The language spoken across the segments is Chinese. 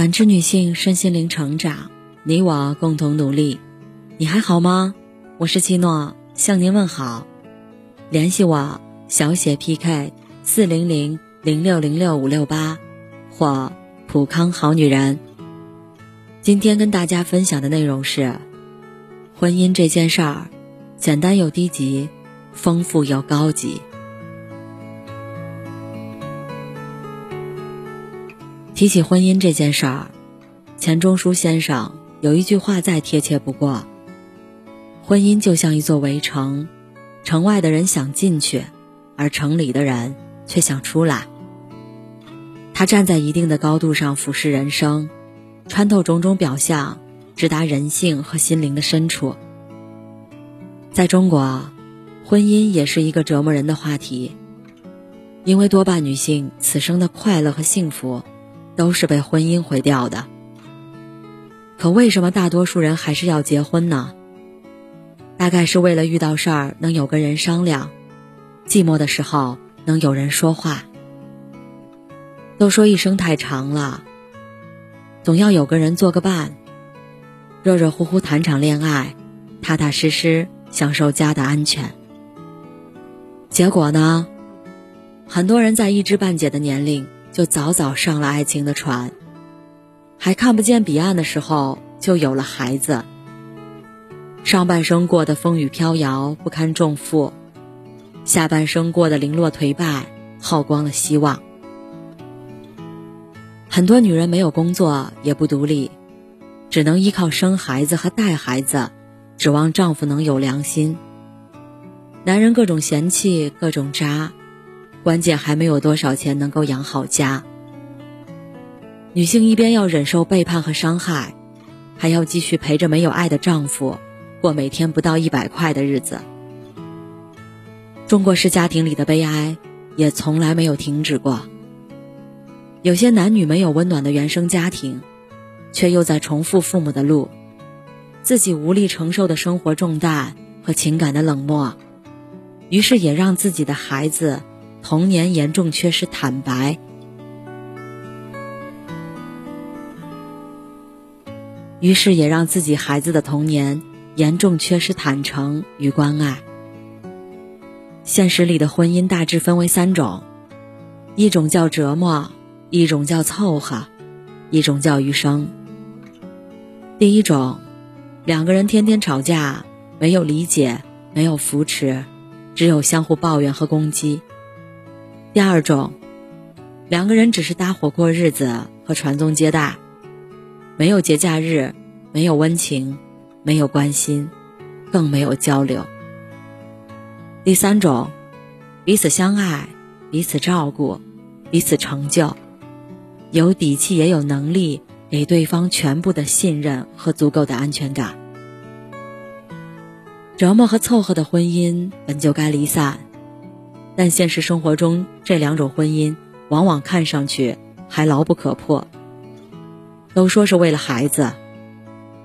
感知女性身心灵成长，你我共同努力。你还好吗？我是七诺，向您问好。联系我小写 PK 四零零零六零六五六八，或普康好女人。今天跟大家分享的内容是：婚姻这件事儿，简单又低级，丰富又高级。提起婚姻这件事儿，钱钟书先生有一句话再贴切不过：婚姻就像一座围城，城外的人想进去，而城里的人却想出来。他站在一定的高度上俯视人生，穿透种种表象，直达人性和心灵的深处。在中国，婚姻也是一个折磨人的话题，因为多半女性此生的快乐和幸福。都是被婚姻毁掉的。可为什么大多数人还是要结婚呢？大概是为了遇到事儿能有个人商量，寂寞的时候能有人说话。都说一生太长了，总要有个人做个伴，热热乎乎谈场恋爱，踏踏实实享受家的安全。结果呢？很多人在一知半解的年龄。就早早上了爱情的船，还看不见彼岸的时候，就有了孩子。上半生过得风雨飘摇，不堪重负；下半生过得零落颓败，耗光了希望。很多女人没有工作，也不独立，只能依靠生孩子和带孩子，指望丈夫能有良心。男人各种嫌弃，各种渣。关键还没有多少钱能够养好家。女性一边要忍受背叛和伤害，还要继续陪着没有爱的丈夫过每天不到一百块的日子。中国式家庭里的悲哀也从来没有停止过。有些男女没有温暖的原生家庭，却又在重复父母的路，自己无力承受的生活重担和情感的冷漠，于是也让自己的孩子。童年严重缺失坦白，于是也让自己孩子的童年严重缺失坦诚与关爱。现实里的婚姻大致分为三种：一种叫折磨，一种叫凑合，一种叫余生。第一种，两个人天天吵架，没有理解，没有扶持，只有相互抱怨和攻击。第二种，两个人只是搭伙过日子和传宗接代，没有节假日，没有温情，没有关心，更没有交流。第三种，彼此相爱，彼此照顾，彼此成就，有底气也有能力给对方全部的信任和足够的安全感。折磨和凑合的婚姻本就该离散。但现实生活中，这两种婚姻往往看上去还牢不可破。都说是为了孩子，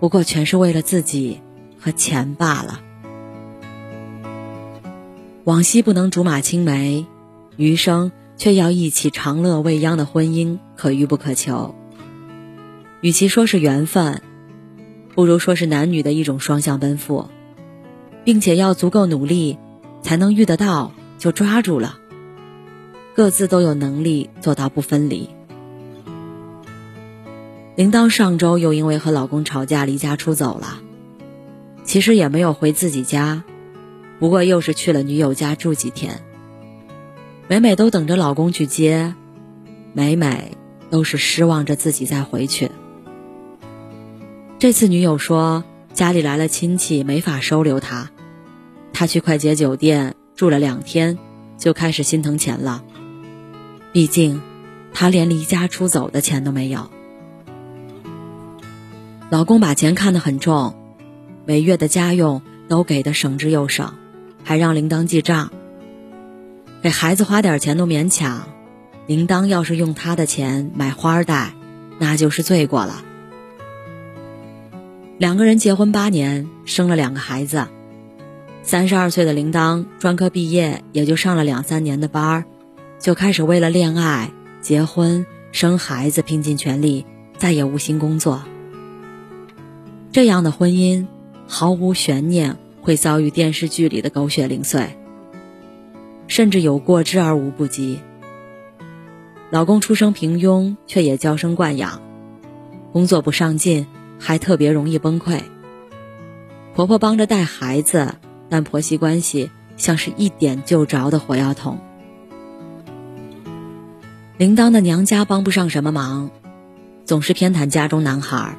不过全是为了自己和钱罢了。往昔不能竹马青梅，余生却要一起长乐未央的婚姻，可遇不可求。与其说是缘分，不如说是男女的一种双向奔赴，并且要足够努力，才能遇得到。就抓住了，各自都有能力做到不分离。铃铛上周又因为和老公吵架离家出走了，其实也没有回自己家，不过又是去了女友家住几天。每每都等着老公去接，每每都是失望着自己再回去。这次女友说家里来了亲戚，没法收留他，他去快捷酒店。住了两天，就开始心疼钱了。毕竟，他连离家出走的钱都没有。老公把钱看得很重，每月的家用都给的省之又省，还让铃铛记账。给孩子花点钱都勉强，铃铛要是用他的钱买花戴，那就是罪过了。两个人结婚八年，生了两个孩子。三十二岁的铃铛，专科毕业也就上了两三年的班儿，就开始为了恋爱、结婚、生孩子拼尽全力，再也无心工作。这样的婚姻毫无悬念会遭遇电视剧里的狗血零碎，甚至有过之而无不及。老公出生平庸，却也娇生惯养，工作不上进，还特别容易崩溃。婆婆帮着带孩子，但婆媳关系像是一点就着的火药桶。铃铛的娘家帮不上什么忙，总是偏袒家中男孩。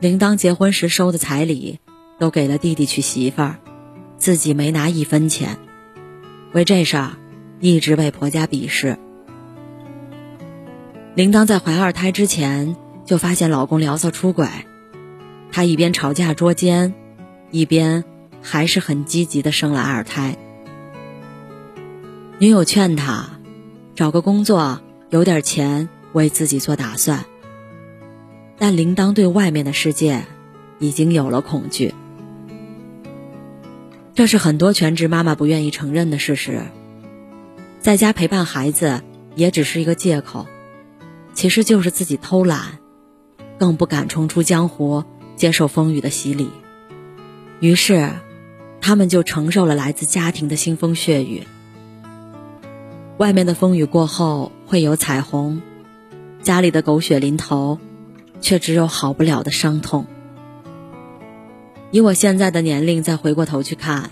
铃铛结婚时收的彩礼，都给了弟弟娶媳妇儿，自己没拿一分钱。为这事儿，一直被婆家鄙视。铃铛在怀二胎之前，就发现老公聊骚出轨。她一边吵架捉奸，一边还是很积极的生了二胎。女友劝他，找个工作，有点钱，为自己做打算。但铃铛对外面的世界，已经有了恐惧。这是很多全职妈妈不愿意承认的事实。在家陪伴孩子，也只是一个借口，其实就是自己偷懒，更不敢冲出江湖。接受风雨的洗礼，于是，他们就承受了来自家庭的腥风血雨。外面的风雨过后会有彩虹，家里的狗血淋头，却只有好不了的伤痛。以我现在的年龄再回过头去看，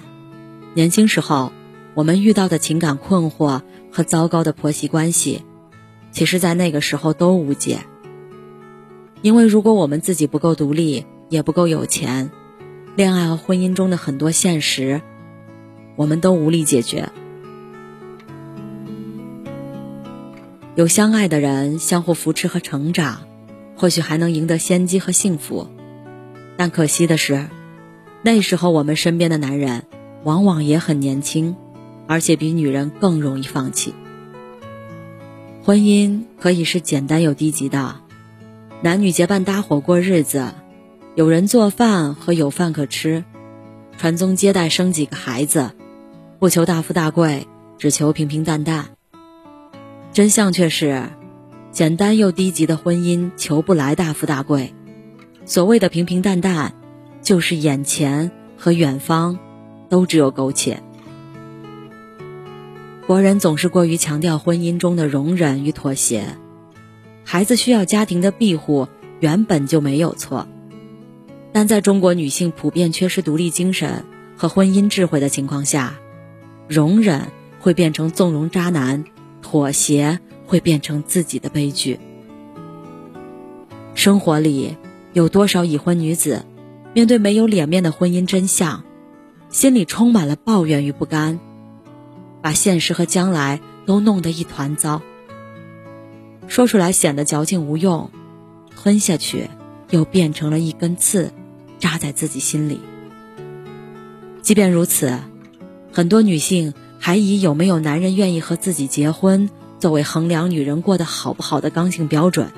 年轻时候我们遇到的情感困惑和糟糕的婆媳关系，其实在那个时候都无解。因为如果我们自己不够独立，也不够有钱，恋爱和婚姻中的很多现实，我们都无力解决。有相爱的人相互扶持和成长，或许还能赢得先机和幸福。但可惜的是，那时候我们身边的男人往往也很年轻，而且比女人更容易放弃。婚姻可以是简单又低级的，男女结伴搭伙过日子。有人做饭和有饭可吃，传宗接代生几个孩子，不求大富大贵，只求平平淡淡。真相却是，简单又低级的婚姻求不来大富大贵。所谓的平平淡淡，就是眼前和远方都只有苟且。国人总是过于强调婚姻中的容忍与妥协，孩子需要家庭的庇护，原本就没有错。但在中国女性普遍缺失独立精神和婚姻智慧的情况下，容忍会变成纵容渣男，妥协会变成自己的悲剧。生活里有多少已婚女子，面对没有脸面的婚姻真相，心里充满了抱怨与不甘，把现实和将来都弄得一团糟。说出来显得矫情无用，吞下去又变成了一根刺。扎在自己心里。即便如此，很多女性还以有没有男人愿意和自己结婚作为衡量女人过得好不好的刚性标准。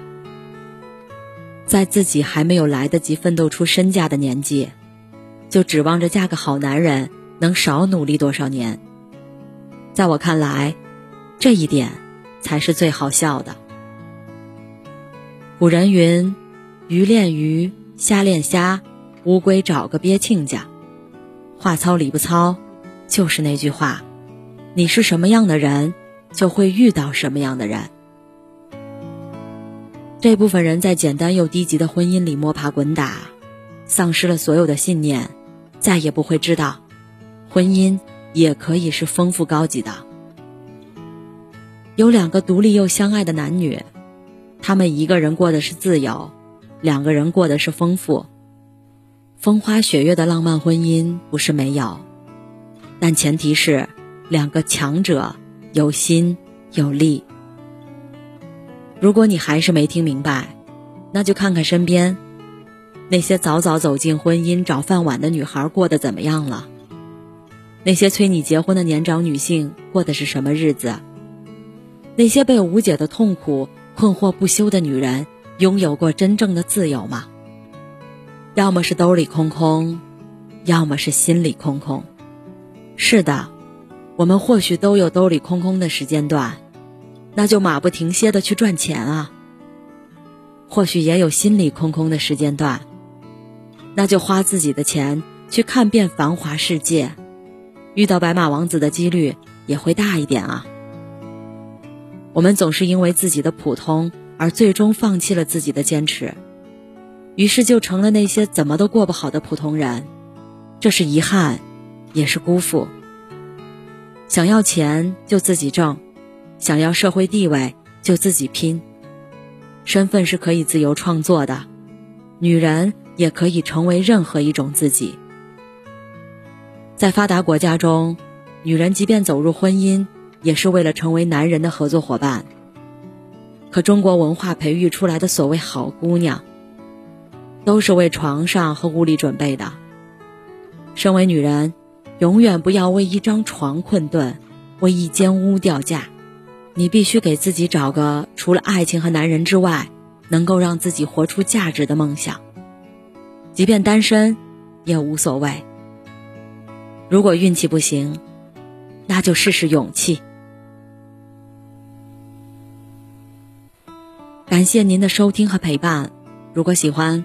在自己还没有来得及奋斗出身价的年纪，就指望着嫁个好男人能少努力多少年。在我看来，这一点才是最好笑的。古人云：“鱼恋鱼，虾恋虾。”乌龟找个鳖亲家，话糙理不糙，就是那句话：你是什么样的人，就会遇到什么样的人。这部分人在简单又低级的婚姻里摸爬滚打，丧失了所有的信念，再也不会知道，婚姻也可以是丰富高级的。有两个独立又相爱的男女，他们一个人过的是自由，两个人过的是丰富。风花雪月的浪漫婚姻不是没有，但前提是两个强者有心有力。如果你还是没听明白，那就看看身边那些早早走进婚姻找饭碗的女孩过得怎么样了。那些催你结婚的年长女性过的是什么日子？那些被无解的痛苦困惑不休的女人拥有过真正的自由吗？要么是兜里空空，要么是心里空空。是的，我们或许都有兜里空空的时间段，那就马不停歇的去赚钱啊！或许也有心里空空的时间段。那就花自己的钱去看遍繁华世界，遇到白马王子的几率也会大一点啊。我们总是因为自己的普通而最终放弃了自己的坚持，于是就成了那些怎么都过不好的普通人，这是遗憾，也是辜负。想要钱就自己挣，想要社会地位就自己拼。身份是可以自由创作的，女人也可以成为任何一种自己。在发达国家中，女人即便走入婚姻。也是为了成为男人的合作伙伴。可中国文化培育出来的所谓好姑娘，都是为床上和屋里准备的。身为女人，永远不要为一张床困顿，为一间屋掉价。你必须给自己找个除了爱情和男人之外，能够让自己活出价值的梦想。即便单身，也无所谓。如果运气不行，那就试试勇气。感谢您的收听和陪伴，如果喜欢，